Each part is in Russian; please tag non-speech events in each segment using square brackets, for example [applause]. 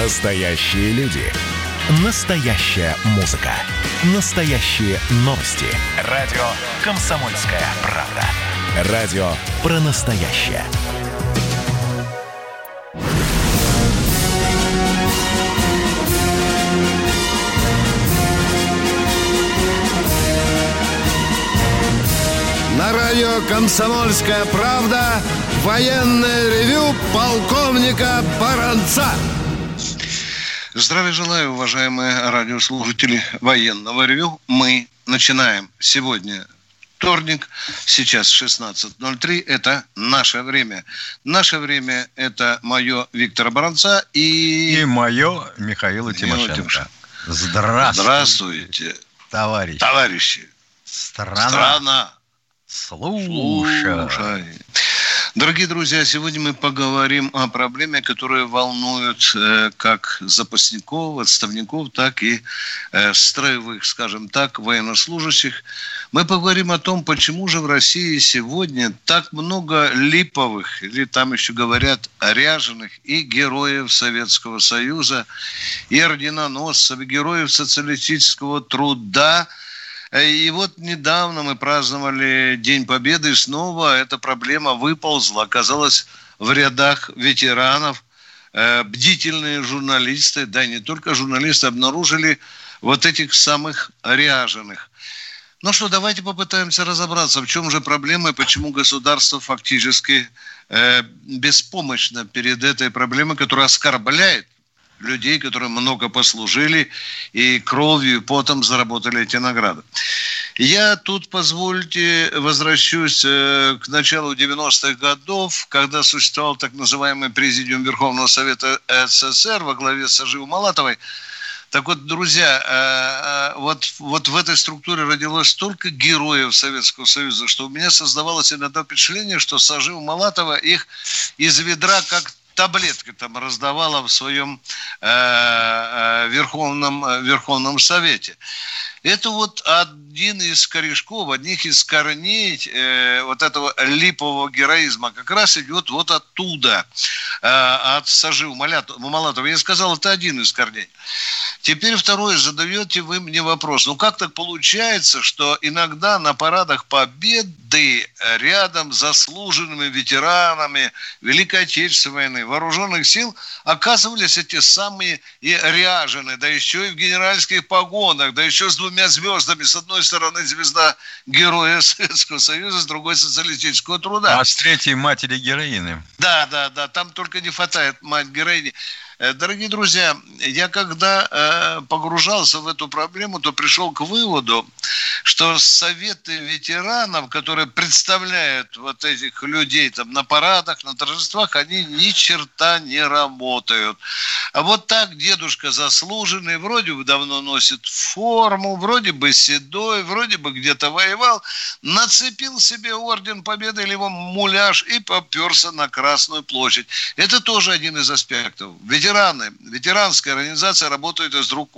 Настоящие люди. Настоящая музыка. Настоящие новости. Радио «Комсомольская правда». Радио про настоящее. На радио «Комсомольская правда» военное ревю полковника Баранца. Здравия желаю, уважаемые радиослушатели военного ревю. Мы начинаем сегодня вторник, сейчас 16.03, это наше время. Наше время – это мое Виктора Баранца и... И мое Михаила Тимошенко. Тимошенко. Здравствуйте, Здравствуйте, товарищи. товарищи. Страна, Страна, слушай. слушай. Дорогие друзья, сегодня мы поговорим о проблеме, которая волнует э, как запасников, отставников, так и э, строевых, скажем так, военнослужащих. Мы поговорим о том, почему же в России сегодня так много липовых, или там еще говорят ряженых, и героев Советского Союза, и орденоносцев, и героев социалистического труда – и вот недавно мы праздновали День Победы, и снова эта проблема выползла, оказалась в рядах ветеранов. Э, бдительные журналисты, да не только журналисты, обнаружили вот этих самых ряженых. Ну что, давайте попытаемся разобраться, в чем же проблема и почему государство фактически э, беспомощно перед этой проблемой, которая оскорбляет людей, которые много послужили и кровью, потом заработали эти награды. Я тут, позвольте, возвращусь э, к началу 90-х годов, когда существовал так называемый президиум Верховного Совета СССР во главе с Саживой Малатовой. Так вот, друзья, э, э, вот, вот в этой структуре родилось столько героев Советского Союза, что у меня создавалось иногда впечатление, что Сажива Малатова их из ведра как таблетки там раздавала в своем э, э, Верховном, э, Верховном Совете. Это вот один из корешков, одних из корней э, вот этого липового героизма как раз идет вот оттуда, э, от Сажи Малатова. Я сказал, это один из корней. Теперь второе, задаете вы мне вопрос. Ну как так получается, что иногда на парадах победы рядом с заслуженными ветеранами Великой Отечественной войны, вооруженных сил оказывались эти самые и ряженые, да еще и в генеральских погонах, да еще с двумя звездами. С одной стороны звезда героя Советского Союза, с другой социалистического труда. А с третьей матери героины. Да, да, да, там только не хватает мать героини. Э, дорогие друзья, я когда э, погружался в эту проблему, то пришел к выводу, что советы ветеранов, которые представляют вот этих людей там на парадах, на торжествах, они ни черта не работают. А вот так дедушка заслуженный, вроде бы давно носит форму, вроде бы седой, вроде бы где-то воевал, нацепил себе орден победы или его муляж и поперся на Красную площадь. Это тоже один из аспектов. Ведь ветераны, ветеранская организация работает из рук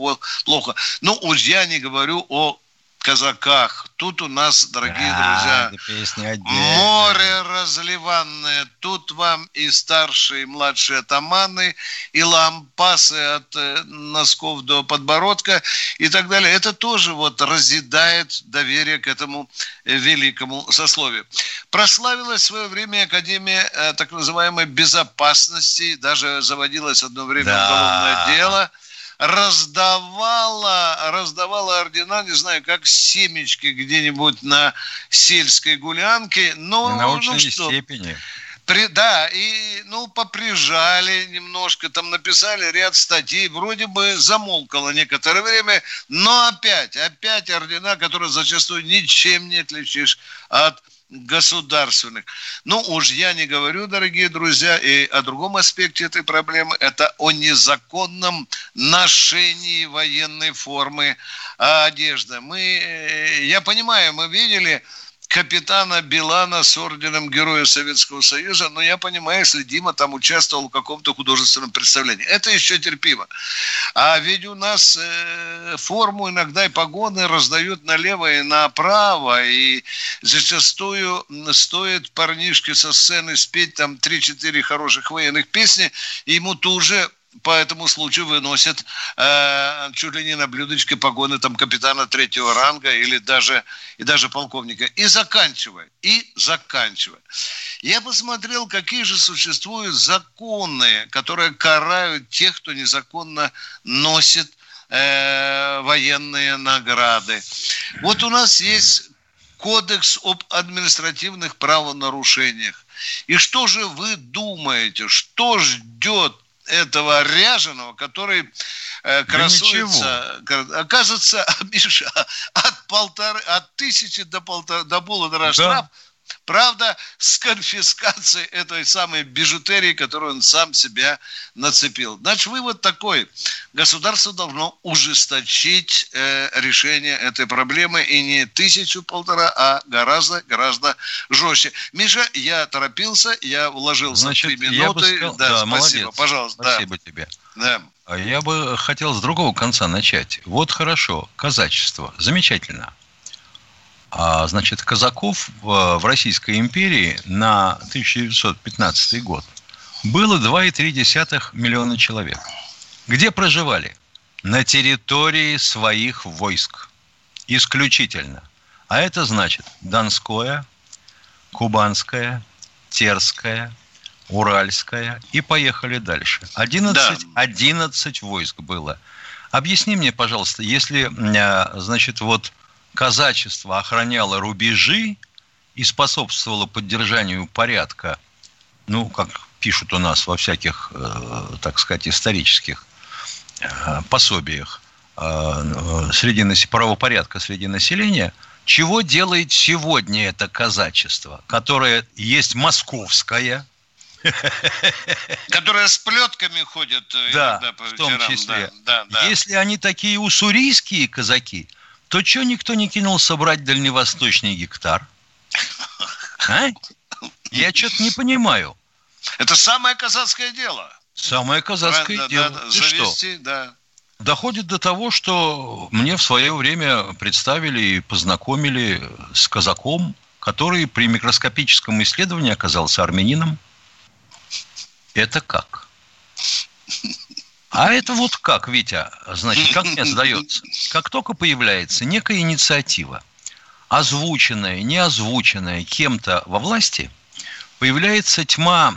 плохо. Ну, уж я не говорю о казаках. Тут у нас, дорогие да, друзья, море разливанное. Тут вам и старшие, и младшие атаманы, и лампасы от э, носков до подбородка и так далее. Это тоже вот разъедает доверие к этому э, великому сословию. Прославилась в свое время Академия э, так называемой безопасности, даже заводилось одно время да. уголовное дело – раздавала, раздавала ордена, не знаю, как семечки где-нибудь на сельской гулянке. Но, на научной ну, что, степени. При, да, и, ну, поприжали немножко, там написали ряд статей, вроде бы замолкало некоторое время, но опять, опять ордена, которые зачастую ничем не отличишь от государственных. Ну, уж я не говорю, дорогие друзья, и о другом аспекте этой проблемы, это о незаконном ношении военной формы одежды. Мы, э, я понимаю, мы видели капитана Билана с орденом Героя Советского Союза, но я понимаю, если Дима там участвовал в каком-то художественном представлении. Это еще терпимо. А ведь у нас э, форму иногда и погоны раздают налево и направо, и зачастую стоит парнишке со сцены спеть там 3-4 хороших военных песни, и ему тут же по этому случаю выносят э, чуть ли не на блюдечке погоны там капитана третьего ранга или даже, и даже полковника. И заканчивая, и заканчивая. Я посмотрел, какие же существуют законы, которые карают тех, кто незаконно носит э, военные награды. Вот у нас есть кодекс об административных правонарушениях. И что же вы думаете, что ждет этого ряженого, который э, красуется, да оказывается, [laughs] Миша, от полторы, от тысячи до полтора, до полутора да. штраф, Правда, с конфискацией этой самой бижутерии, которую он сам себя нацепил. Значит, вывод такой. Государство должно ужесточить э, решение этой проблемы и не тысячу-полтора, а гораздо-гораздо жестче. Миша, я торопился, я вложился Значит, в три минуты. Сказал, да, да, спасибо, молодец. пожалуйста. Спасибо да. тебе. Да. А я бы хотел с другого конца начать. Вот хорошо, казачество, замечательно. А, значит, казаков в Российской империи на 1915 год было 2,3 миллиона человек. Где проживали? На территории своих войск. Исключительно. А это значит Донское, Кубанское, Терское, Уральское. И поехали дальше. 11, да. 11 войск было. Объясни мне, пожалуйста, если, а, значит, вот казачество охраняло рубежи и способствовало поддержанию порядка, ну, как пишут у нас во всяких, э, так сказать, исторических э, пособиях э, среди правопорядка среди населения, чего делает сегодня это казачество, которое есть московское, Которая с плетками ходят да, по в том числе. Да, да, да. Если они такие уссурийские казаки, то что никто не кинулся брать дальневосточный гектар? А? Я что-то не понимаю. Это самое казацкое дело. Самое казацкое да, дело. Да, да, завести, что? да. Доходит до того, что мне в свое время представили и познакомили с казаком, который при микроскопическом исследовании оказался армянином. Это как? А это вот как, Витя, значит, как мне [laughs] сдается? Как только появляется некая инициатива, озвученная, не озвученная кем-то во власти, появляется тьма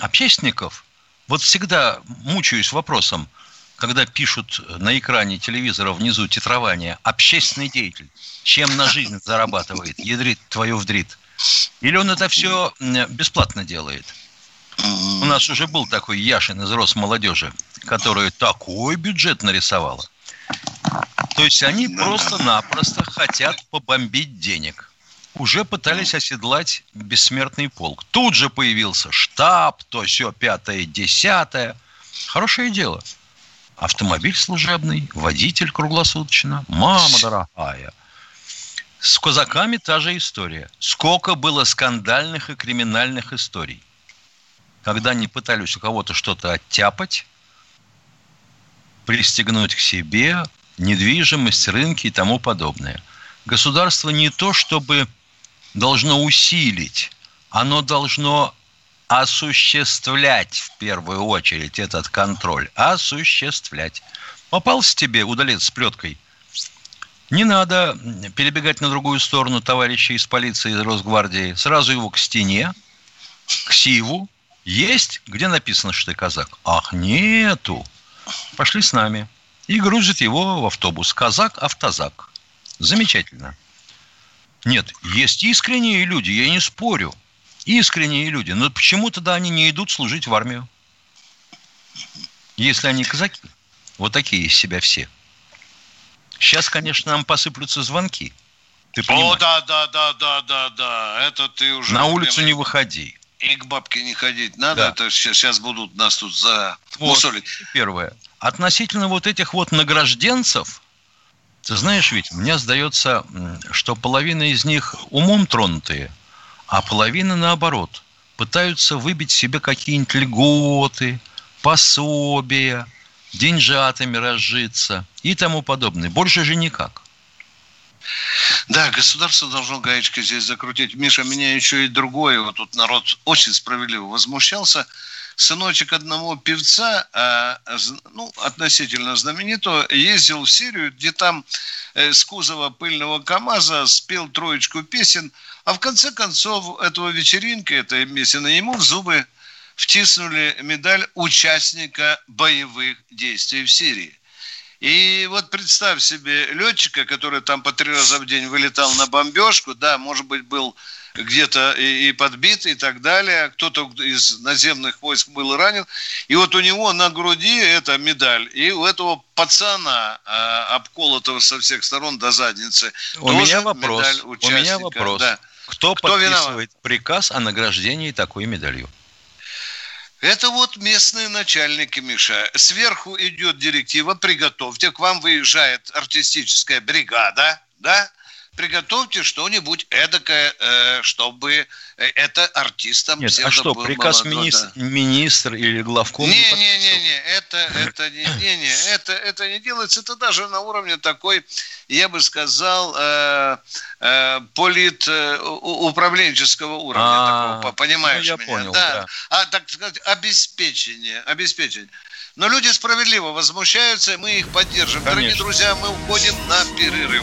общественников. Вот всегда мучаюсь вопросом, когда пишут на экране телевизора внизу титрование «общественный деятель», чем на жизнь зарабатывает, ядрит твою вдрит. Или он это все бесплатно делает – у нас уже был такой Яшин из Росмолодежи, который такой бюджет нарисовала. То есть они просто-напросто хотят побомбить денег. Уже пытались оседлать бессмертный полк. Тут же появился штаб, то все пятое, десятое. Хорошее дело. Автомобиль служебный, водитель круглосуточно. Мама дорогая. С казаками та же история. Сколько было скандальных и криминальных историй когда они пытались у кого-то что-то оттяпать, пристегнуть к себе, недвижимость, рынки и тому подобное. Государство не то, чтобы должно усилить, оно должно осуществлять в первую очередь этот контроль. Осуществлять. Попался тебе удалец с плеткой. Не надо перебегать на другую сторону товарища из полиции, из Росгвардии. Сразу его к стене, к Сиву, есть, где написано, что ты казак? Ах, нету. Пошли с нами. И грузит его в автобус. Казак, автозак. Замечательно. Нет, есть искренние люди, я не спорю. Искренние люди. Но почему тогда они не идут служить в армию? Если они казаки. Вот такие из себя все. Сейчас, конечно, нам посыплются звонки. Ты О, да, да, да, да, да, да. Это ты уже... На улицу не выходи и к бабке не ходить надо, да. это сейчас, сейчас будут нас тут за вот. Первое. Относительно вот этих вот награжденцев, ты знаешь, ведь мне сдается, что половина из них умом тронутые, а половина наоборот пытаются выбить себе какие-нибудь льготы, пособия, деньжатами разжиться и тому подобное. Больше же никак. Да, государство должно гаечкой здесь закрутить. Миша, меня еще и другое. Вот тут народ очень справедливо возмущался, сыночек одного певца, а, ну, относительно знаменитого, ездил в Сирию, где там э, с кузова пыльного КАМАЗа спел троечку песен, а в конце концов этого вечеринки, этой песни, ему в зубы втиснули медаль участника боевых действий в Сирии. И вот представь себе летчика, который там по три раза в день вылетал на бомбежку, да, может быть, был где-то и, и подбит и так далее. Кто-то из наземных войск был ранен. И вот у него на груди эта медаль. И у этого пацана, э, обколотого со всех сторон до задницы, у меня вопрос. У меня вопрос. Да. Кто, Кто подписывает виноват? приказ о награждении такой медалью? Это вот местные начальники, Миша. Сверху идет директива, приготовьте, к вам выезжает артистическая бригада, да, приготовьте что-нибудь эдакое, э, чтобы это артистам Нет, а что, приказ молодой, министр, да. министр или главком? Не, не, не, не, не, это, это не, не, не, это, это не делается, это даже на уровне такой, я бы сказал, э, э, полит э, управленческого уровня, а, такого, понимаешь ну, я меня? Понял, да. да. А так сказать, обеспечение, обеспечение. Но люди справедливо возмущаются, и мы их поддержим. Конечно. Дорогие друзья, мы уходим на перерыв.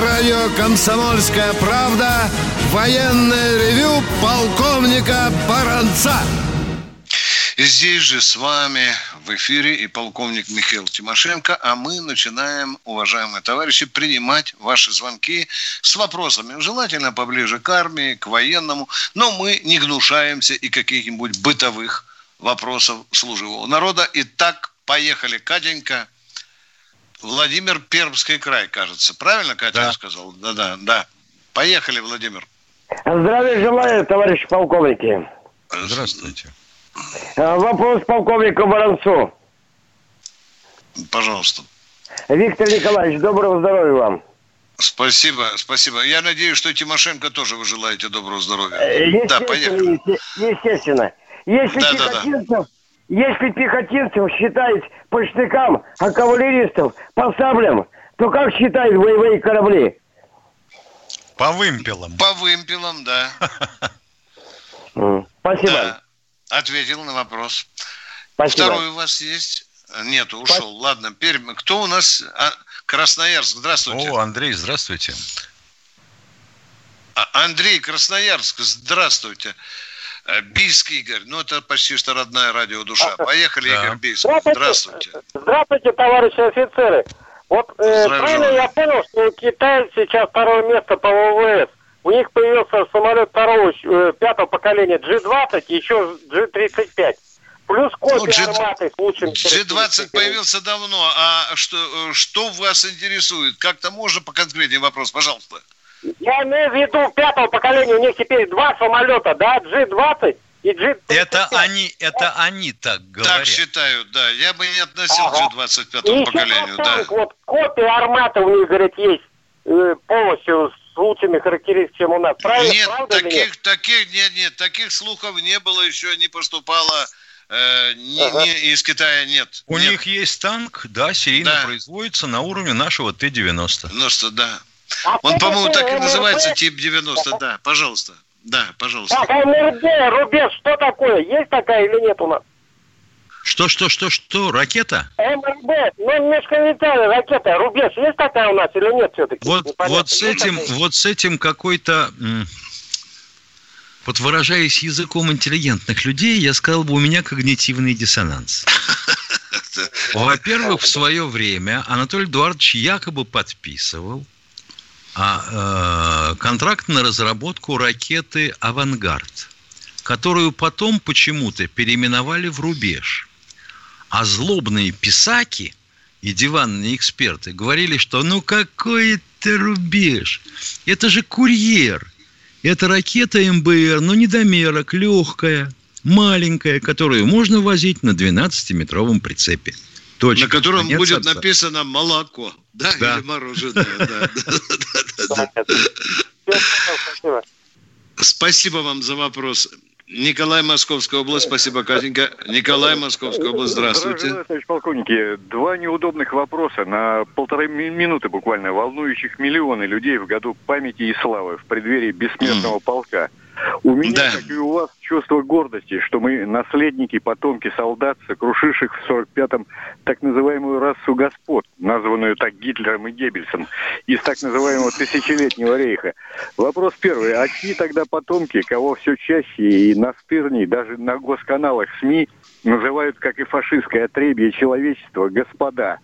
Радио «Комсомольская правда» военное ревю полковника Баранца. Здесь же с вами в эфире и полковник Михаил Тимошенко, а мы начинаем, уважаемые товарищи, принимать ваши звонки с вопросами, желательно поближе к армии, к военному, но мы не гнушаемся и каких-нибудь бытовых вопросов служивого народа. Итак, поехали, Катенька. Владимир Пермский край, кажется. Правильно, Катя, да. сказал? Да, да, да. Поехали, Владимир. Здравия желаю, товарищ полковники. Здравствуйте. А, вопрос полковнику Баранцу. Пожалуйста. Виктор Николаевич, доброго здоровья вам. Спасибо, спасибо. Я надеюсь, что Тимошенко тоже вы желаете доброго здоровья. Да, поехали. Естественно. Если да, да, да. Если пехотинцев считать по штыкам, а кавалеристов по саблям, то как считают боевые корабли? По вымпелам. По вымпелам, да. Спасибо. Да. Ответил на вопрос. Спасибо. Второй у вас есть? Нет, ушел. Спасибо. Ладно, Пермь. Кто у нас? А, Красноярск. Здравствуйте. О, Андрей, здравствуйте. А, Андрей, Красноярск. Здравствуйте. Э, Бийск Игорь, ну это почти что родная радиодуша. Поехали, да. Игорь Бийск. Здравствуйте. Здравствуйте. Товарищи офицеры. Вот э, правильно я понял, что Китай сейчас второе место по ВВС. У них появился самолет второго, э, пятого поколения G-20 и еще G-35. Плюс копия ну, G... арматы с лучшими G-20 появился давно. А что, э, что вас интересует? Как-то можно по конкретнее вопрос, пожалуйста. Я имею в виду пятого поколения, у них теперь два самолета, да, G-20 и G-35. Это они, это они так говорят. Так считают, да. Я бы не относил ага. G-25 поколению, да. Вот копия армата у них, говорит, есть э, полностью с лучшими характеристиками, чем у нас. Правильно? Нет, Правда таких, нет? таких, нет, нет, таких слухов не было еще, не поступало. Э, не, ага. не, из Китая нет. У нет. них есть танк, да, серийно да. производится на уровне нашего Т-90. 90, да. А Он, по-моему, так и называется, тип 90, да, пожалуйста. Да, пожалуйста. А МРД, рубеж, что такое? Есть такая или нет у нас? Что, что, что, что? Ракета? МРД, ну, межконтинентальная ракета. Рубеж есть такая у нас или нет все-таки? Вот, вот с этим, вот с этим какой-то... Вот выражаясь языком интеллигентных людей, я сказал бы, у меня когнитивный диссонанс. [laughs] Во-первых, в свое время Анатолий Эдуардович якобы подписывал а, э, контракт на разработку ракеты «Авангард», которую потом почему-то переименовали в «Рубеж». А злобные писаки и диванные эксперты говорили, что ну какой это рубеж? Это же курьер. Это ракета МБР, но недомерок, легкая, маленькая, которую можно возить на 12-метровом прицепе. Точка. На котором Конец будет отца. написано молоко. Да, да. или мороженое. Спасибо вам за вопрос. Николай, Московская область. Спасибо, Катенька. Николай, Московская область. Здравствуйте. Здравствуйте, полковники. Два неудобных вопроса на полторы минуты буквально, волнующих миллионы людей в году памяти и славы в преддверии бессмертного полка. У меня, да. как и у вас, чувство гордости, что мы наследники, потомки солдат, сокрушивших в 45-м так называемую расу господ, названную так Гитлером и Геббельсом, из так называемого тысячелетнего рейха. Вопрос первый. А чьи тогда потомки, кого все чаще и настырней, даже на госканалах СМИ, называют, как и фашистское отребье человечества, господа?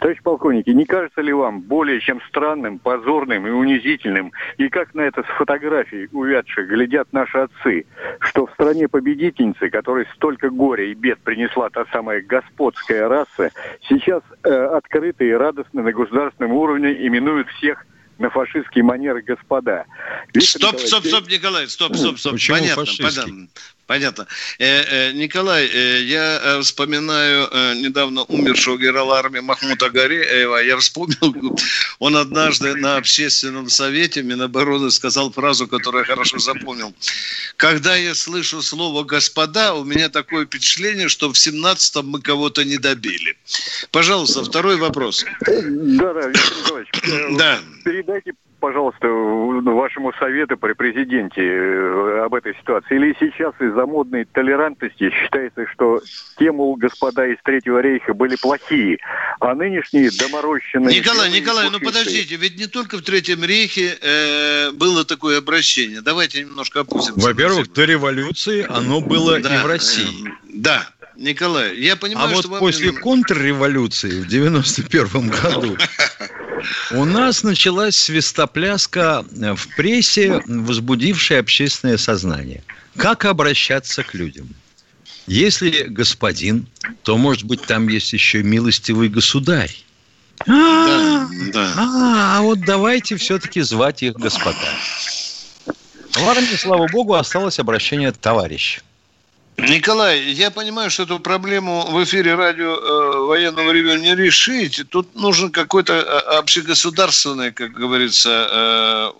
Товарищ полковники, не кажется ли вам более чем странным, позорным и унизительным, и как на это с фотографий увядших глядят наши отцы, что в стране победительницы, которой столько горя и бед принесла та самая господская раса, сейчас э, открыто и радостно на государственном уровне именуют всех на фашистские манеры господа. Виктор стоп, стоп, стоп, Николай, стоп, стоп, стоп. Почему понятно, понятно. Понятно. Э, э, Николай, э, я э, вспоминаю э, недавно умершего генерала армии Махмута Гареева. Я вспомнил, [laughs] он однажды на общественном совете Минобороны сказал фразу, которую я хорошо запомнил. Когда я слышу слово «господа», у меня такое впечатление, что в 17-м мы кого-то не добили. Пожалуйста, второй вопрос. Да, да, Виктор Николаевич. Да. Передайте пожалуйста, вашему совету при президенте э, об этой ситуации? Или сейчас из-за модной толерантности считается, что те, мол, господа из Третьего рейха были плохие, а нынешние доморощенные... Николай, Николай, ну подождите, ведь не только в Третьем рейхе э, было такое обращение. Давайте немножко опустимся. Во-первых, до революции оно было да, и в России. Э, да, Николай, я понимаю, а что... вот после вам... контрреволюции в 91 году [laughs] у нас началась свистопляска в прессе, возбудившая общественное сознание. Как обращаться к людям? Если господин, то, может быть, там есть еще милостивый государь. А, да, А, а вот давайте все-таки звать их господа. В армии, слава богу, осталось обращение товарищ. Николай, я понимаю, что эту проблему в эфире радио э, военного ревю не решить. Тут нужен какой-то э, общегосударственный, как говорится, э,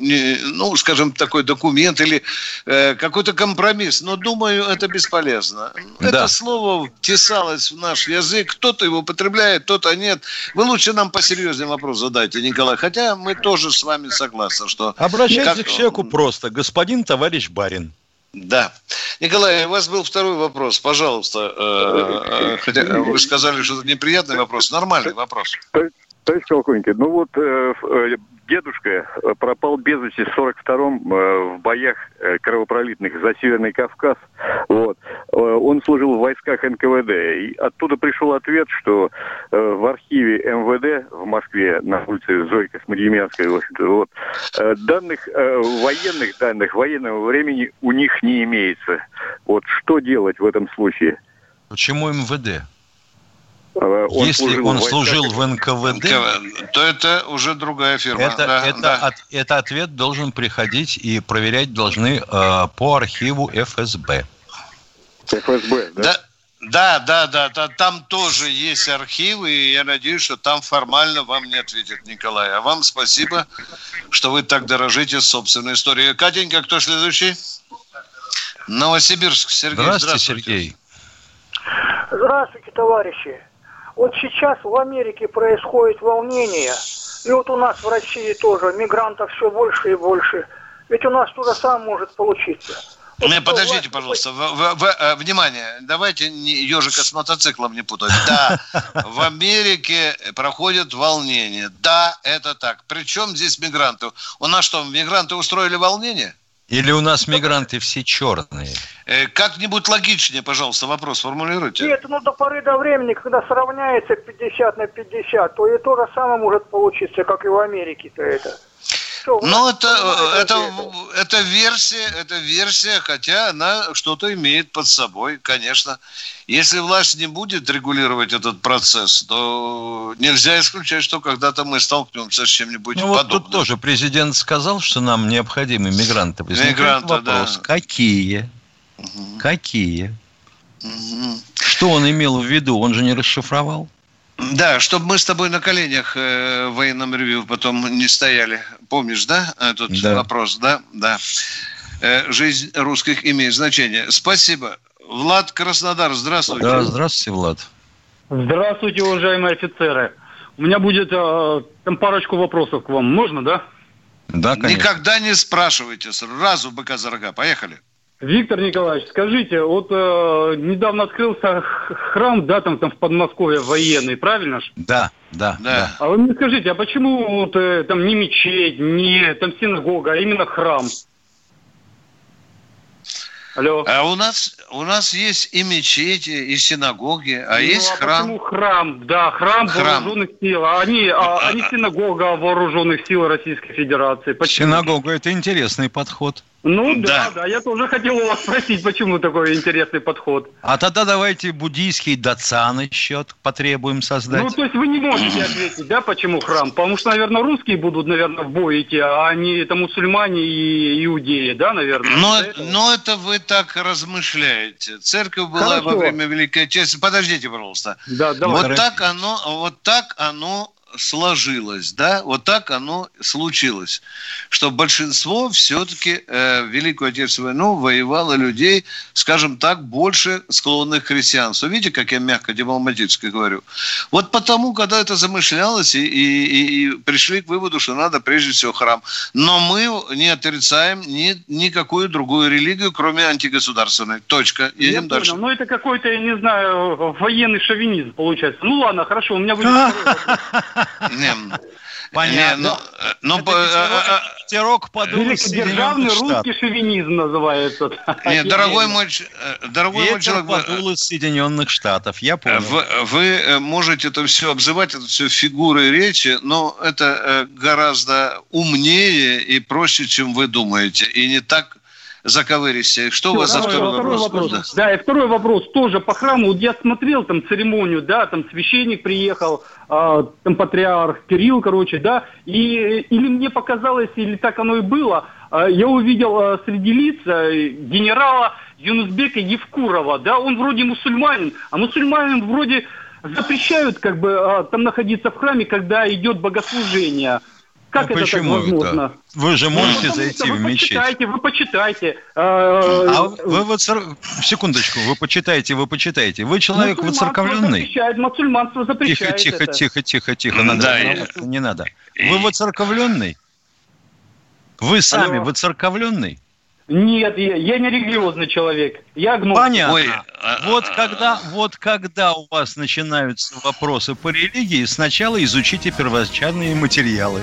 не, ну, скажем, такой документ или э, какой-то компромисс. Но думаю, это бесполезно. Да. Это слово втесалось в наш язык. Кто-то его употребляет, кто-то нет. Вы лучше нам посерьезнее вопрос задайте, Николай. Хотя мы тоже с вами согласны, что... Обращайтесь как... к человеку просто. Господин, товарищ барин. Да. Николай, у вас был второй вопрос. Пожалуйста. Э, э, хотя вы сказали, что это неприятный вопрос. Нормальный вопрос. Товарищ полковник, ну вот э, дедушка э, пропал без вести в 42-м э, в боях э, кровопролитных за Северный Кавказ. Вот. Он служил в войсках НКВД. И оттуда пришел ответ, что в архиве МВД в Москве на улице Зои Космодемьянской, вот, данных, военных данных военного времени у них не имеется. Вот что делать в этом случае? Почему МВД? Э, он Если служил он в служил в НКВД, то это уже другая фирма. Это, да, это, да. От, это ответ должен приходить и проверять должны э, по архиву ФСБ. ФСБ, да? да? Да, да, да, да, там тоже есть архивы, и я надеюсь, что там формально вам не ответит Николай. А вам спасибо, что вы так дорожите собственной историей. Катенька, кто следующий? Новосибирск, Сергей. Здравствуйте, здравствуйте. Сергей. Здравствуйте, товарищи. Вот сейчас в Америке происходит волнение, и вот у нас в России тоже мигрантов все больше и больше. Ведь у нас то же самое может получиться. Вот не, подождите, пожалуйста, в, в, в, э, внимание, давайте не, ежика с мотоциклом не путать. Да, [laughs] в Америке проходят волнения. Да, это так. Причем здесь мигранты? У нас что, мигранты устроили волнение? Или у нас мигранты все черные? Э, как-нибудь логичнее, пожалуйста, вопрос формулируйте. Нет, ну до поры до времени, когда сравняется 50 на 50, то и то же самое может получиться, как и в Америке-то это. Что? Ну, это, это, это версия, это версия, хотя она что-то имеет под собой, конечно. Если власть не будет регулировать этот процесс, то нельзя исключать, что когда-то мы столкнемся с чем-нибудь ну, подобным. Вот тут тоже президент сказал, что нам необходимы мигранты. мигранты, вопрос, да. какие? Угу. Какие? Угу. Что он имел в виду? Он же не расшифровал. Да, чтобы мы с тобой на коленях э, в военном ревью потом не стояли. Помнишь, да, этот да. вопрос? Да, да. Э, жизнь русских имеет значение. Спасибо. Влад Краснодар, здравствуйте. Да, здравствуйте, Влад. Здравствуйте, уважаемые офицеры. У меня будет э, там парочку вопросов к вам. Можно, да? Да, конечно. Никогда не спрашивайте. Сразу быка за рога. Поехали. Виктор Николаевич, скажите, вот э, недавно открылся храм, да, там, там в Подмосковье военный, правильно ж? Да, да, да. А вы мне скажите, а почему вот, э, там не мечеть, не там синагога, а именно храм? Алло. А у нас у нас есть и мечети, и синагоги, а ну, есть а храм. Почему храм? Да, храм, храм. вооруженных сил. А они, а, а не синагога вооруженных сил Российской Федерации. Почему? Синагога это интересный подход. Ну да. да, да, я тоже хотел у вас спросить, почему такой интересный подход. А тогда давайте буддийский дацан еще потребуем создать. Ну, то есть вы не можете [clears throat] ответить, да, почему храм? Потому что, наверное, русские будут, наверное, в бой идти, а не это мусульмане и иудеи, да, наверное? Но, но это вы так размышляете. Церковь была Хорошо. во время Великой Отечественной. Подождите, пожалуйста. Да, давай. Вот так оно, вот так оно сложилось, да, вот так оно случилось, что большинство все-таки э, Великую Отечественную войну воевало людей, скажем так, больше склонных к христианству. Видите, как я мягко, дипломатически говорю. Вот потому, когда это замышлялось, и, и, и пришли к выводу, что надо прежде всего храм. Но мы не отрицаем ни, никакую другую религию, кроме антигосударственной. Точка. Едем я дальше. Ну, это какой-то, я не знаю, военный шовинизм получается. Ну, ладно, хорошо, у меня будет [laughs] Понятно. Ну, ветерок подул Державный русский шовинизм называется. Нет, дорогой мой, э, дорогой мой человек... подул из Соединенных Штатов, я понял. Вы, вы э, можете это все обзывать, это все фигуры речи, но это э, гораздо умнее и проще, чем вы думаете. И не так заковыристее. Что Все, у вас за второй, второй вопрос? вопрос. Да. да, и второй вопрос тоже по храму. Вот я смотрел там церемонию, да, там священник приехал, э, там патриарх Кирилл, короче, да, и или мне показалось, или так оно и было, э, я увидел э, среди лиц э, генерала Юнусбека Евкурова, да, он вроде мусульманин, а мусульманин вроде запрещают как бы там находиться в храме, когда идет богослужение. Как ну, это почему так возможно? Это? Вы же можете ну, зайти в мечеть. Почитайте, вы почитайте. А вы вот секундочку, вы почитайте, вы почитайте. Вы человек воцерковленный. Запрещает, мусульманство запрещает. Тихо, тихо, это. тихо, тихо, тихо. Надо, да, я... Не надо. Вы воцерковленный? Вы сами воцерковленный? Нет, я, я не религиозный человек. Я агностик. Понятно. Ой, а, вот, а, когда, вот когда у вас начинаются вопросы по религии, сначала изучите первоначальные материалы.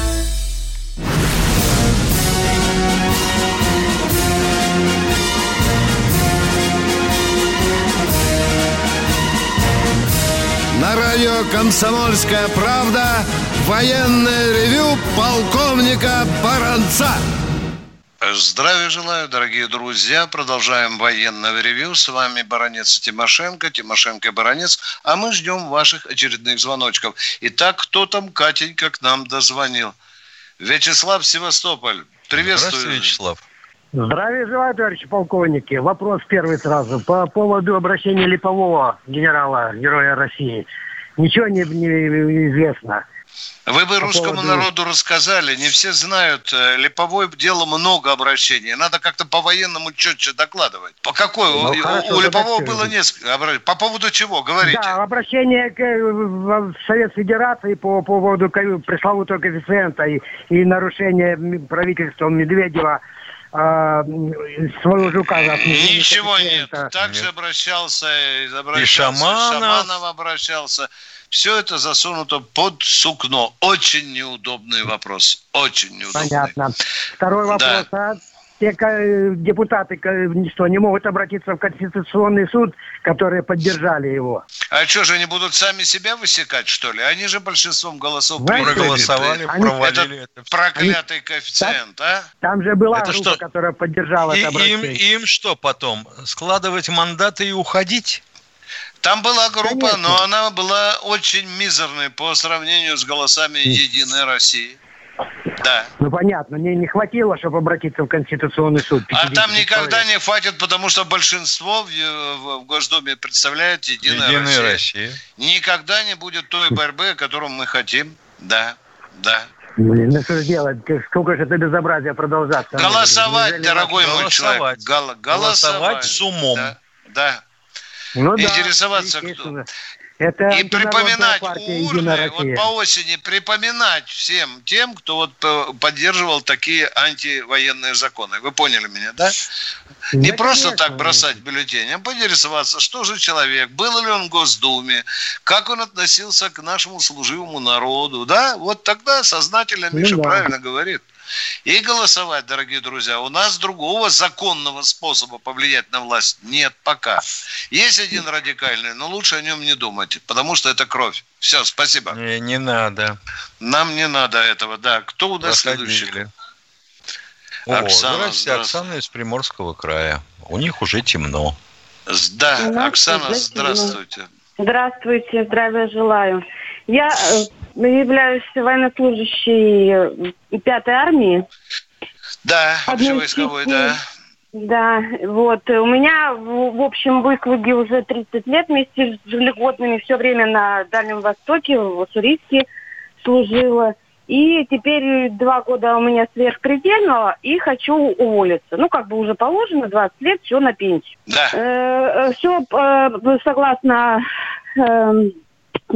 Радио «Комсомольская правда» военное ревю полковника Баранца. Здравия желаю, дорогие друзья. Продолжаем военное ревю. С вами Баранец Тимошенко, Тимошенко и Баранец. А мы ждем ваших очередных звоночков. Итак, кто там, Катенька, к нам дозвонил? Вячеслав Севастополь. Приветствую. Здравствуйте, Вячеслав. Здравия желаю, товарищи полковники. Вопрос первый сразу. По поводу обращения Липового, генерала, героя России. Ничего не, не известно. Вы бы русскому поводу... народу рассказали, не все знают, э, Липовой дело много обращений, надо как-то по-военному четче докладывать. По какой? Ну, у, хорошо, у Липового было несколько обращений. По поводу чего? Говорите. Да, обращение к, э, в Совет Федерации по, по поводу пресловутого коэффициента и, и нарушения правительством Медведева а, своего жука. Ничего нет. Также обращался, обращался, и Шаманов. Шаманов обращался. Все это засунуто под сукно. Очень неудобный вопрос. Очень неудобный. Понятно. Второй вопрос. Да. А? Те депутаты что, не могут обратиться в Конституционный суд, которые поддержали его. А что же, они будут сами себя высекать, что ли? Они же большинством голосов проголосовали, они... провалили это. Проклятый они... коэффициент, там, а? Там же была это группа, что? которая поддержала и, это обращение. Им, им что потом? Складывать мандаты и уходить? Там была группа, Конечно. но она была очень мизерной по сравнению с голосами Единой России. Да. Ну понятно, мне не хватило, чтобы обратиться в Конституционный суд. А там никогда человек. не хватит, потому что большинство в, в, в Госдуме представляет Единая, Единая Россия. Россия. Никогда не будет той борьбы, о которой мы хотим. Да, да. Ну что же делать? Сколько же это безобразие продолжаться? Голосовать, Неужели дорогой мой человек. Гол- голосовать. голосовать с умом. Да. да. Ну, Интересоваться да, кто. Это и припоминать урны, вот по осени припоминать всем тем, кто вот поддерживал такие антивоенные законы. Вы поняли меня, да? Не да, просто конечно. так бросать бюллетень, а поинтересоваться, что же человек, был ли он в Госдуме, как он относился к нашему служивому народу, да? Вот тогда сознательно Миша ну, да. правильно говорит и голосовать, дорогие друзья. У нас другого законного способа повлиять на власть нет пока. Есть один радикальный, но лучше о нем не думать, потому что это кровь. Все, спасибо. Не, не надо. Нам не надо этого, да. Кто у нас Проходили. следующий? О, Оксана, здравствуйте, Оксана из Приморского края. У них уже темно. Да, здравствуйте, Оксана, здравствуйте. Здравствуйте, здравия желаю. Я э, являюсь военнослужащей э, пятой армии. Да, общевойсковой, да. Да, вот. У меня, в, общем, в Иквуге уже 30 лет вместе с ежегодными все время на Дальнем Востоке, в Уссурийске служила. И теперь два года у меня сверхпредельного, и хочу уволиться. Ну, как бы уже положено, 20 лет, все на пенсию. Да. Э, э все э, согласно э,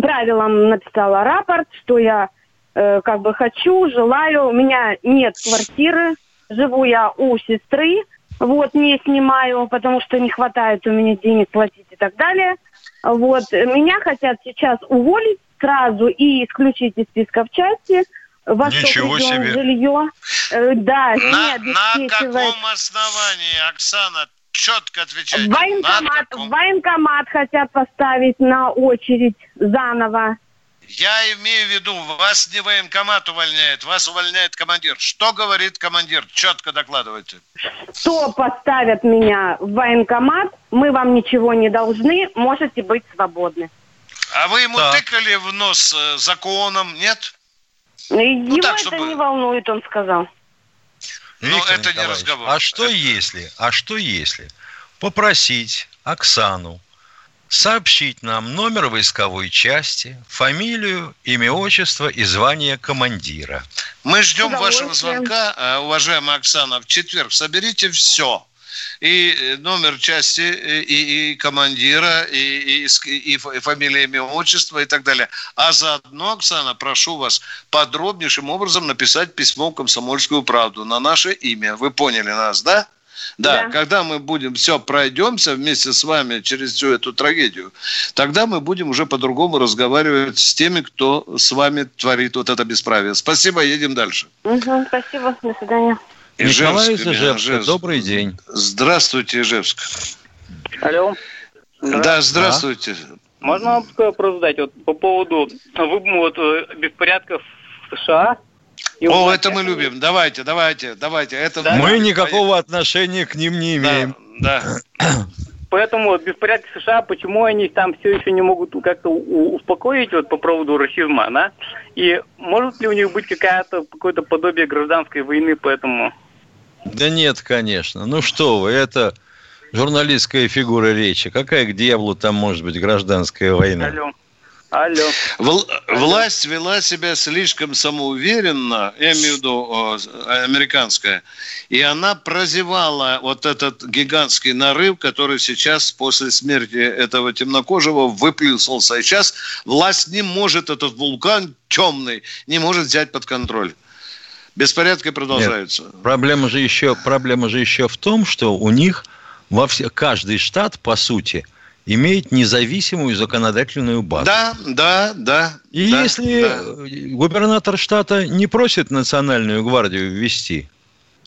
правилам написала рапорт, что я э, как бы хочу, желаю. У меня нет квартиры, живу я у сестры, вот, не снимаю, потому что не хватает у меня денег платить и так далее. Вот, меня хотят сейчас уволить сразу и исключить из списка в части. Во Ничего себе. Жилье. Э, да, на, на каком основании, Оксана, четко отвечайте. Военкомат, военкомат хотят поставить на очередь заново. Я имею в виду, вас не военкомат увольняет, вас увольняет командир. Что говорит командир? Четко докладывайте. Что поставят меня в военкомат, мы вам ничего не должны, можете быть свободны. А вы ему да. тыкали в нос э, законом, нет? Его ну, так, это чтобы... не волнует, он сказал. Но это не разговор. А что это... если, а что если попросить Оксану сообщить нам номер войсковой части, фамилию, имя, отчество и звание командира. Мы ждем вашего звонка, э, уважаемая Оксана. В четверг соберите все. И э, номер части, э, и, и командира, и, и, и фамилия, имя, отчество и так далее. А заодно, Оксана, прошу вас подробнейшим образом написать письмо в «Комсомольскую правду» на наше имя. Вы поняли нас, да? Да, да, когда мы будем все пройдемся вместе с вами через всю эту трагедию, тогда мы будем уже по-другому разговаривать с теми, кто с вами творит вот это бесправие. Спасибо, едем дальше. Угу, спасибо, до свидания. Николай из Ижевска, добрый день. Здравствуйте, Ижевск. Алло. Да, здравствуйте. Можно вам такой вопрос задать вот, по поводу вот, э, беспорядков в США? И О, это мы любим. Давайте, давайте, давайте. Это да? Мы никакого отношения к ним не имеем. Да. да. [clears throat] Поэтому вот, беспорядки США, почему они там все еще не могут как-то успокоить вот по поводу расизма, да? И может ли у них быть какая-то какое-то подобие гражданской войны поэтому? Да нет, конечно. Ну что вы, это журналистская фигура речи. Какая к дьяволу там может быть гражданская война? Алло. Алло. Вл- власть вела себя слишком самоуверенно, я имею в виду о, американская, и она прозевала вот этот гигантский нарыв, который сейчас после смерти этого темнокожего выплюснулся. И сейчас власть не может этот вулкан темный, не может взять под контроль. Беспорядки продолжаются. Нет, проблема же еще, проблема же еще в том, что у них во все, каждый штат, по сути, имеет независимую законодательную базу. Да, да, да. И да, если да. губернатор штата не просит национальную гвардию ввести,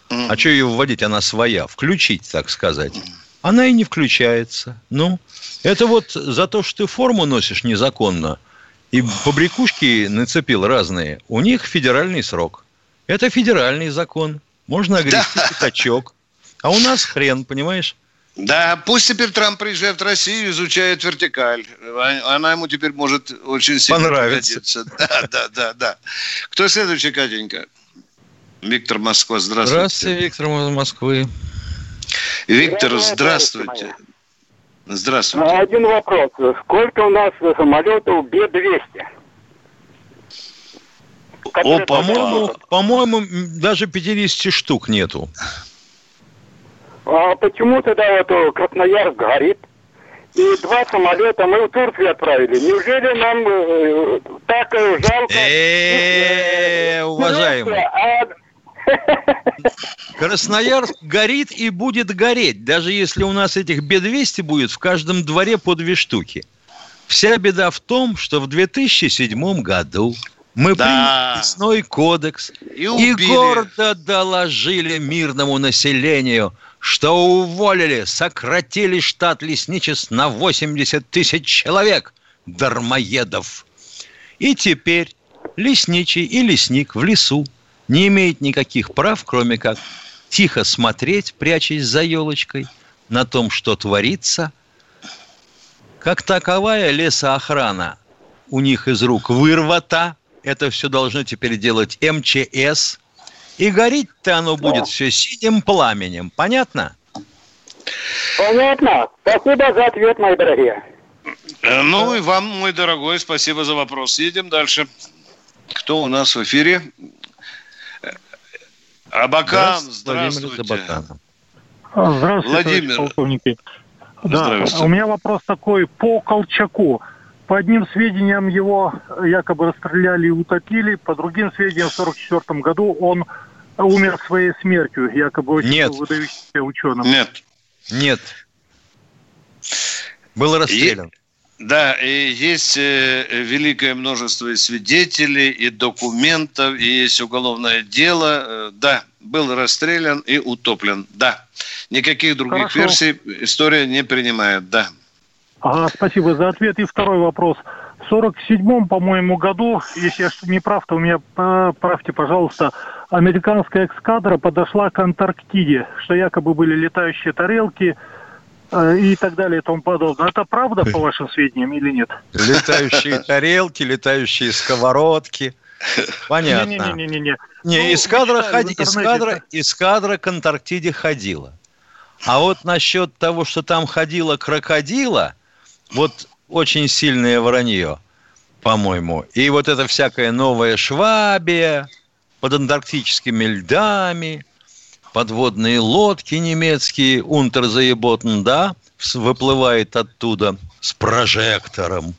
mm. а что ее вводить, она своя, включить, так сказать, она и не включается. Ну, это вот за то, что ты форму носишь незаконно, и побрякушки нацепил разные, у них федеральный срок. Это федеральный закон. Можно огрести пятачок. А у нас хрен, понимаешь? Да, пусть теперь Трамп приезжает в Россию, изучает вертикаль. Она ему теперь может очень сильно Понравится. [laughs] Да, да, да, да. Кто следующий, Катенька? Виктор Москва, здравствуйте. Здравствуйте, Виктор из Москвы. Виктор, здравствуйте. Здравствуйте. Один вопрос. Сколько у нас самолетов Б-200? О, по-моему, по-моему, даже 50 штук нету. А почему тогда вот Красноярск горит? И два самолета мы в Турцию отправили. Неужели нам э, так э, жалко? Э, уважаемый. [laughs] Красноярск горит и будет гореть, даже если у нас этих Б-200 будет в каждом дворе по две штуки. Вся беда в том, что в 2007 году мы Да. приняли лесной кодекс И и гордо доложили мирному населению, что уволили, сократили штат лесничеств на 80 тысяч человек, дармоедов. И теперь лесничий и лесник в лесу не имеет никаких прав, кроме как тихо смотреть, прячась за елочкой, на том, что творится. Как таковая лесоохрана у них из рук вырвата. Это все должно теперь делать МЧС. И гореть-то оно будет все синим пламенем. Понятно? Понятно. Спасибо за ответ, мои дорогие. Э, Ну и вам, мой дорогой, спасибо за вопрос. Едем дальше. Кто у нас в эфире? Э, Абакан, здравствуйте. А, Здравствуйте, Владимир. полковники. Да, Здравствуйте. у меня вопрос такой по Колчаку. По одним сведениям его якобы расстреляли и утопили, по другим сведениям в 1944 году он умер своей смертью, якобы очень Нет. выдающимся ученым. Нет. Нет. Был расстрелян. Да, и есть э, великое множество и свидетелей, и документов, и есть уголовное дело. Э, да, был расстрелян и утоплен. Да. Никаких других Хорошо. версий история не принимает. Да. Ага, спасибо за ответ. И второй вопрос. В 47-м, по-моему, году, если я не прав, то меня поправьте, пожалуйста, американская эскадра подошла к Антарктиде, что якобы были летающие тарелки э, и так далее и тому подобное. Это правда, по вашим сведениям, или нет? Летающие [laughs] тарелки, летающие сковородки. Понятно. Не-не-не-не-не. Не, Ну, эскадра, читаю в ходи- интернете, эскадра, эскадра к Антарктиде ходила. А вот насчет того, что там ходила крокодила, вот очень сильное вранье, по-моему. И вот это всякая новая Швабия под антарктическими льдами, подводные лодки немецкие, Унтерзаеботен, да, выплывает оттуда с прожектором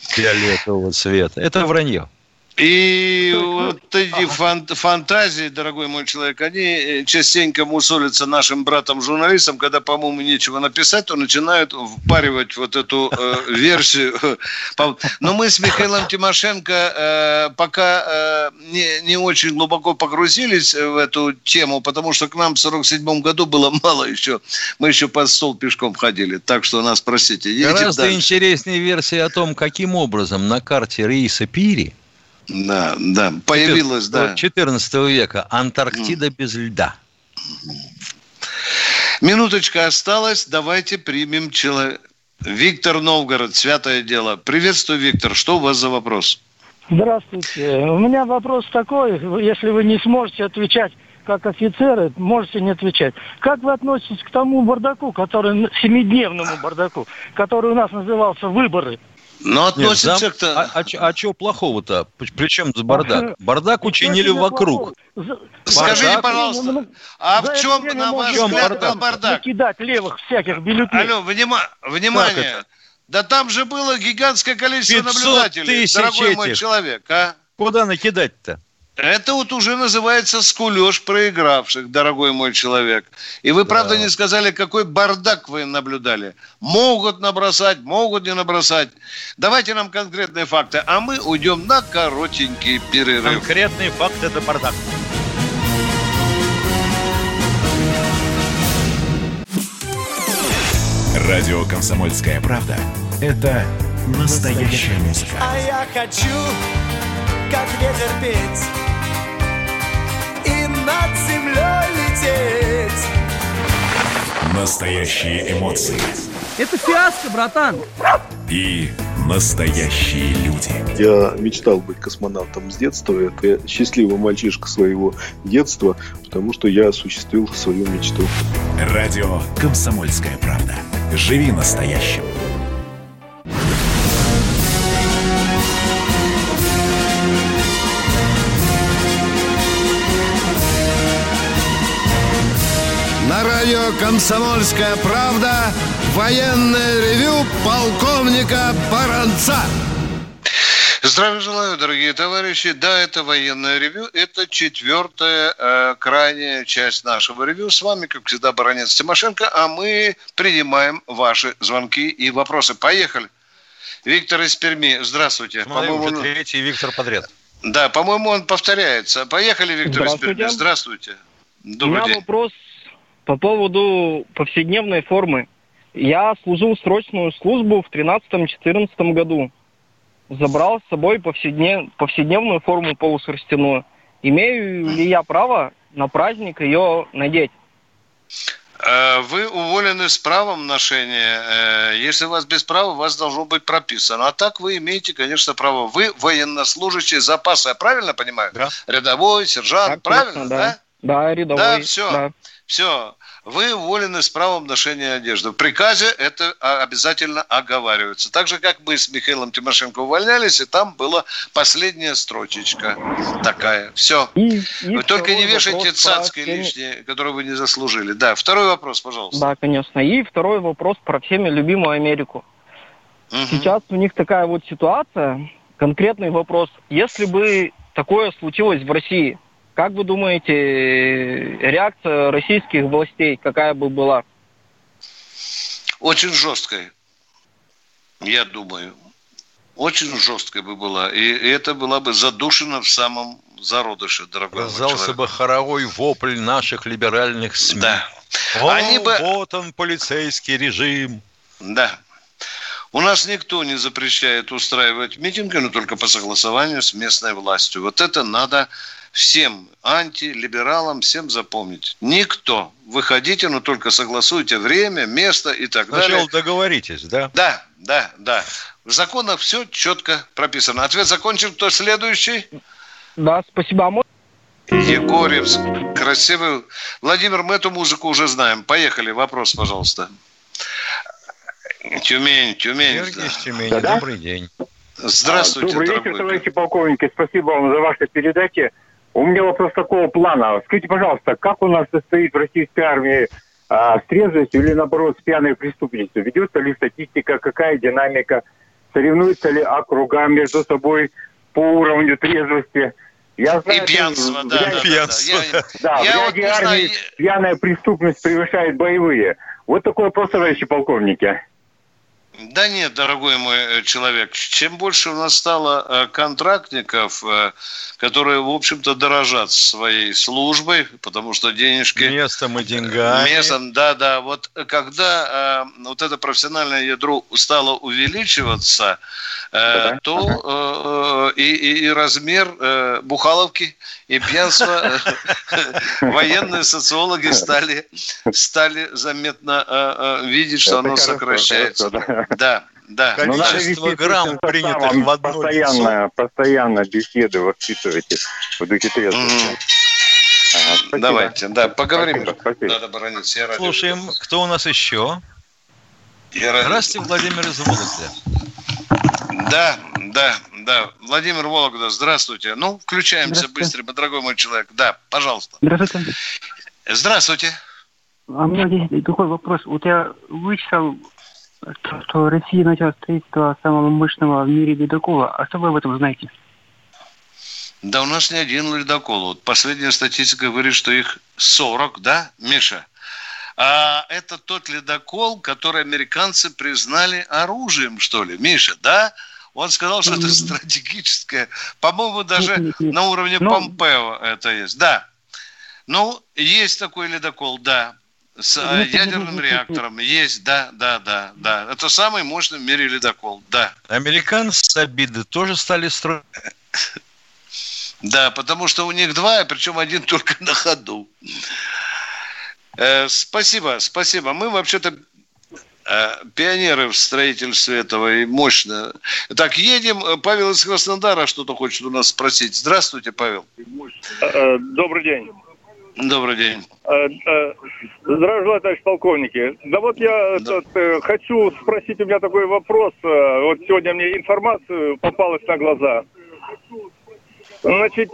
фиолетового цвета. Это вранье. И вот эти фан- фантазии, дорогой мой человек, они э, частенько мусолятся нашим братом-журналистам, когда, по-моему, нечего написать, то начинают впаривать вот эту э, [laughs] версию. [laughs] Но мы с Михаилом Тимошенко э, пока э, не, не очень глубоко погрузились в эту тему, потому что к нам в 47 году было мало еще. Мы еще под стол пешком ходили. Так что нас, простите, Гораздо дальше. интереснее версия о том, каким образом на карте Рейса Пири Да, да, появилась, да. 14 века Антарктида без льда. Минуточка осталась, давайте примем человека. Виктор Новгород, святое дело. Приветствую, Виктор. Что у вас за вопрос? Здравствуйте. У меня вопрос такой, если вы не сможете отвечать как офицеры, можете не отвечать. Как вы относитесь к тому бардаку, который, семидневному бардаку, который у нас назывался «Выборы»? Но относится к... А, а, а чего плохого-то? Причем с бардак? Бардак учинили вокруг. Скажите, пожалуйста, а в чем, на ваш взгляд, бардак? бардак? Кидать левых всяких бюллетеней. Алло, внима... внимание. Да там же было гигантское количество наблюдателей, дорогой этих. мой человек, а? Куда накидать-то? Это вот уже называется скулеж проигравших, дорогой мой человек. И вы, да. правда, не сказали, какой бардак вы наблюдали. Могут набросать, могут не набросать. Давайте нам конкретные факты, а мы уйдем на коротенький перерыв. Конкретные факты – это бардак. Радио «Комсомольская правда» – это настоящая музыка. А я хочу, как ветер петь над землей лететь. Настоящие эмоции. Это фиаско, братан. И настоящие люди. Я мечтал быть космонавтом с детства. Это счастливый мальчишка своего детства, потому что я осуществил свою мечту. Радио «Комсомольская правда». Живи настоящим. Радио «Комсомольская правда» военное ревю полковника Баранца. Здравия желаю, дорогие товарищи. Да, это военное ревю. Это четвертая, э, крайняя часть нашего ревю. С вами, как всегда, баронец Тимошенко, а мы принимаем ваши звонки и вопросы. Поехали. Виктор из Перми, здравствуйте. По-моему, уже третий Виктор подряд. Да, по-моему, он повторяется. Поехали, Виктор из Перми. Здравствуйте. Добрый У меня день. вопрос по поводу повседневной формы. Я служил срочную службу в 13-14 году. Забрал с собой повседнев... повседневную форму полушерстяную. Имею ли я право на праздник ее надеть? Э, вы уволены с правом ношения. Э, если у вас без права, у вас должно быть прописано. А так вы имеете, конечно, право. Вы военнослужащий запаса, я правильно понимаю? Да. Рядовой, сержант, так, правильно, да? Да, да рядовой. Да, все. Да. Все, вы уволены с правом ношения одежды. В приказе это обязательно оговаривается. Так же, как мы с Михаилом Тимошенко увольнялись, и там была последняя строчечка такая. Все. И, и вы только не вешайте цацки всеми... лишние, которые вы не заслужили. Да, второй вопрос, пожалуйста. Да, конечно. И второй вопрос про всеми любимую Америку. Угу. Сейчас у них такая вот ситуация. Конкретный вопрос. Если бы такое случилось в России, как вы думаете, реакция российских властей какая бы была? Очень жесткая, я думаю. Очень жесткая бы была. И это была бы задушена в самом зародыше, дорогой Раздался бы хоровой вопль наших либеральных СМИ. Да. О, Они бы... вот он, полицейский режим. Да. У нас никто не запрещает устраивать митинги, но только по согласованию с местной властью. Вот это надо всем антилибералам, всем запомнить. Никто. Выходите, но только согласуйте время, место и так Сначала далее. Сначала договоритесь, да? Да, да, да. В законах все четко прописано. Ответ закончен. Кто следующий? Да, спасибо. А Егорьевск. Красивый. Владимир, мы эту музыку уже знаем. Поехали. Вопрос, пожалуйста. Тюмень, Тюмень. Сергей из Тюмени. Да, да? Добрый день. Здравствуйте, Добрый вечер, товарищи полковники. Спасибо вам за ваши передачи. У меня вопрос такого плана. Скажите, пожалуйста, как у нас состоит в российской армии а, с трезвостью или, наоборот, с пьяной преступностью? Ведется ли статистика, какая динамика? Соревнуются ли округа между собой по уровню трезвости? Я знаю, и пьянство, да, да, пьянство. [laughs] да, да. Да, я в вот армии знаю... пьяная преступность превышает боевые. Вот такой вопрос, товарищи полковники. Да нет, дорогой мой э, человек, чем больше у нас стало э, контрактников, э, которые, в общем-то, дорожат своей службой, потому что денежки... Местом и деньгами. Местом, да, да. Вот когда вот это профессиональное ядро стало увеличиваться, да. то и, и, и размер бухаловки и пьянства военные социологи стали, стали заметно видеть, что оно сокращается. Да, да. Количество ну, грамм принятых в одно постоянно, постоянно беседы воспитываете в духе трезвости. Ага, Давайте, да, поговорим. Спасибо, спасибо. Надо брониться. Я Слушаем, кто у нас еще? Я Здравствуйте, Владимир из Вологды. Да, да, да. Владимир Вологда, здравствуйте. Ну, включаемся быстренько, дорогой мой человек. Да, пожалуйста. Здравствуйте. Здравствуйте. А у меня здесь такой вопрос. Вот я вычитал, что Россия начала строительство самого мощного в мире ледокола. А что вы об этом знаете? Да у нас не один ледокол. Вот последняя статистика говорит, что их 40, да, Миша? А это тот ледокол, который американцы признали оружием, что ли, Миша, да? Он сказал, что это стратегическое. По-моему, даже на уровне Ну, Помпео это есть. Да. Ну, есть такой ледокол, да. С Ну, э, это ядерным не- реактором. Есть, да, да, да, да. Это самый мощный в мире ледокол, да. Американцы с обиды тоже стали строить. Да, потому что у них два, причем один только на ходу. Э, спасибо, спасибо. Мы вообще-то э, пионеры в строительстве этого и мощно. Так, едем. Павел из Краснодара что-то хочет у нас спросить. Здравствуйте, Павел. Добрый день. Добрый день. Э, э, Здравия желаю, товарищ полковники. Да вот я тут, э, хочу спросить, у меня такой вопрос. Вот сегодня мне информация попалась на глаза. Значит,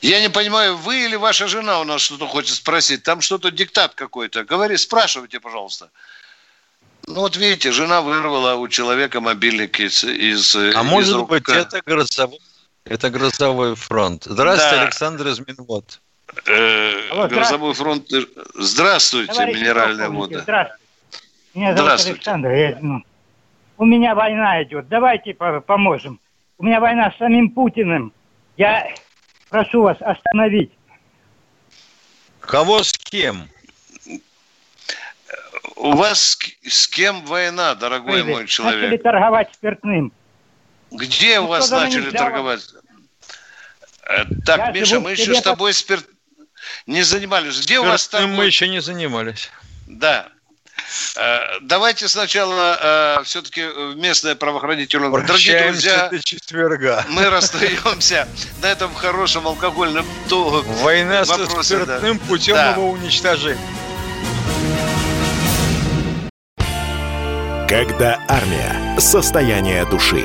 Я не понимаю, вы или ваша жена у нас что-то хочет спросить? Там что-то диктат какой-то. Говори, спрашивайте, пожалуйста. Ну вот видите, жена вырвала у человека мобильник из, из А из может рук. быть, это грозовой, это грозовой фронт. Здравствуйте, Да. Александр из Минвод. Э, Алло, Грозовой фронт. Здравствуйте, Товарищи минеральная вода. Здравствуйте. Меня зовут Здравствуйте. Александр. Я, ну, у меня война идет. Давайте по- поможем. У меня война с самим Путиным. Я прошу вас остановить. Кого с кем? У вас с, с кем война, дорогой Вы мой Начали человек? торговать спиртным. Где у Ну, вас что за начали торговать? Э, Так, Я Миша, мы еще с тобой спирт... не занимались. Где у вас Спиртным там... мы еще не занимались. Да. Э, Давайте сначала все-таки местное правоохранительное... Дорогие Прощаемся друзья, до четверга. мы расстаемся [laughs] на этом хорошем алкогольном Война со вопросе, да. спиртным путем Да. его уничтожения. Когда армия. Состояние души.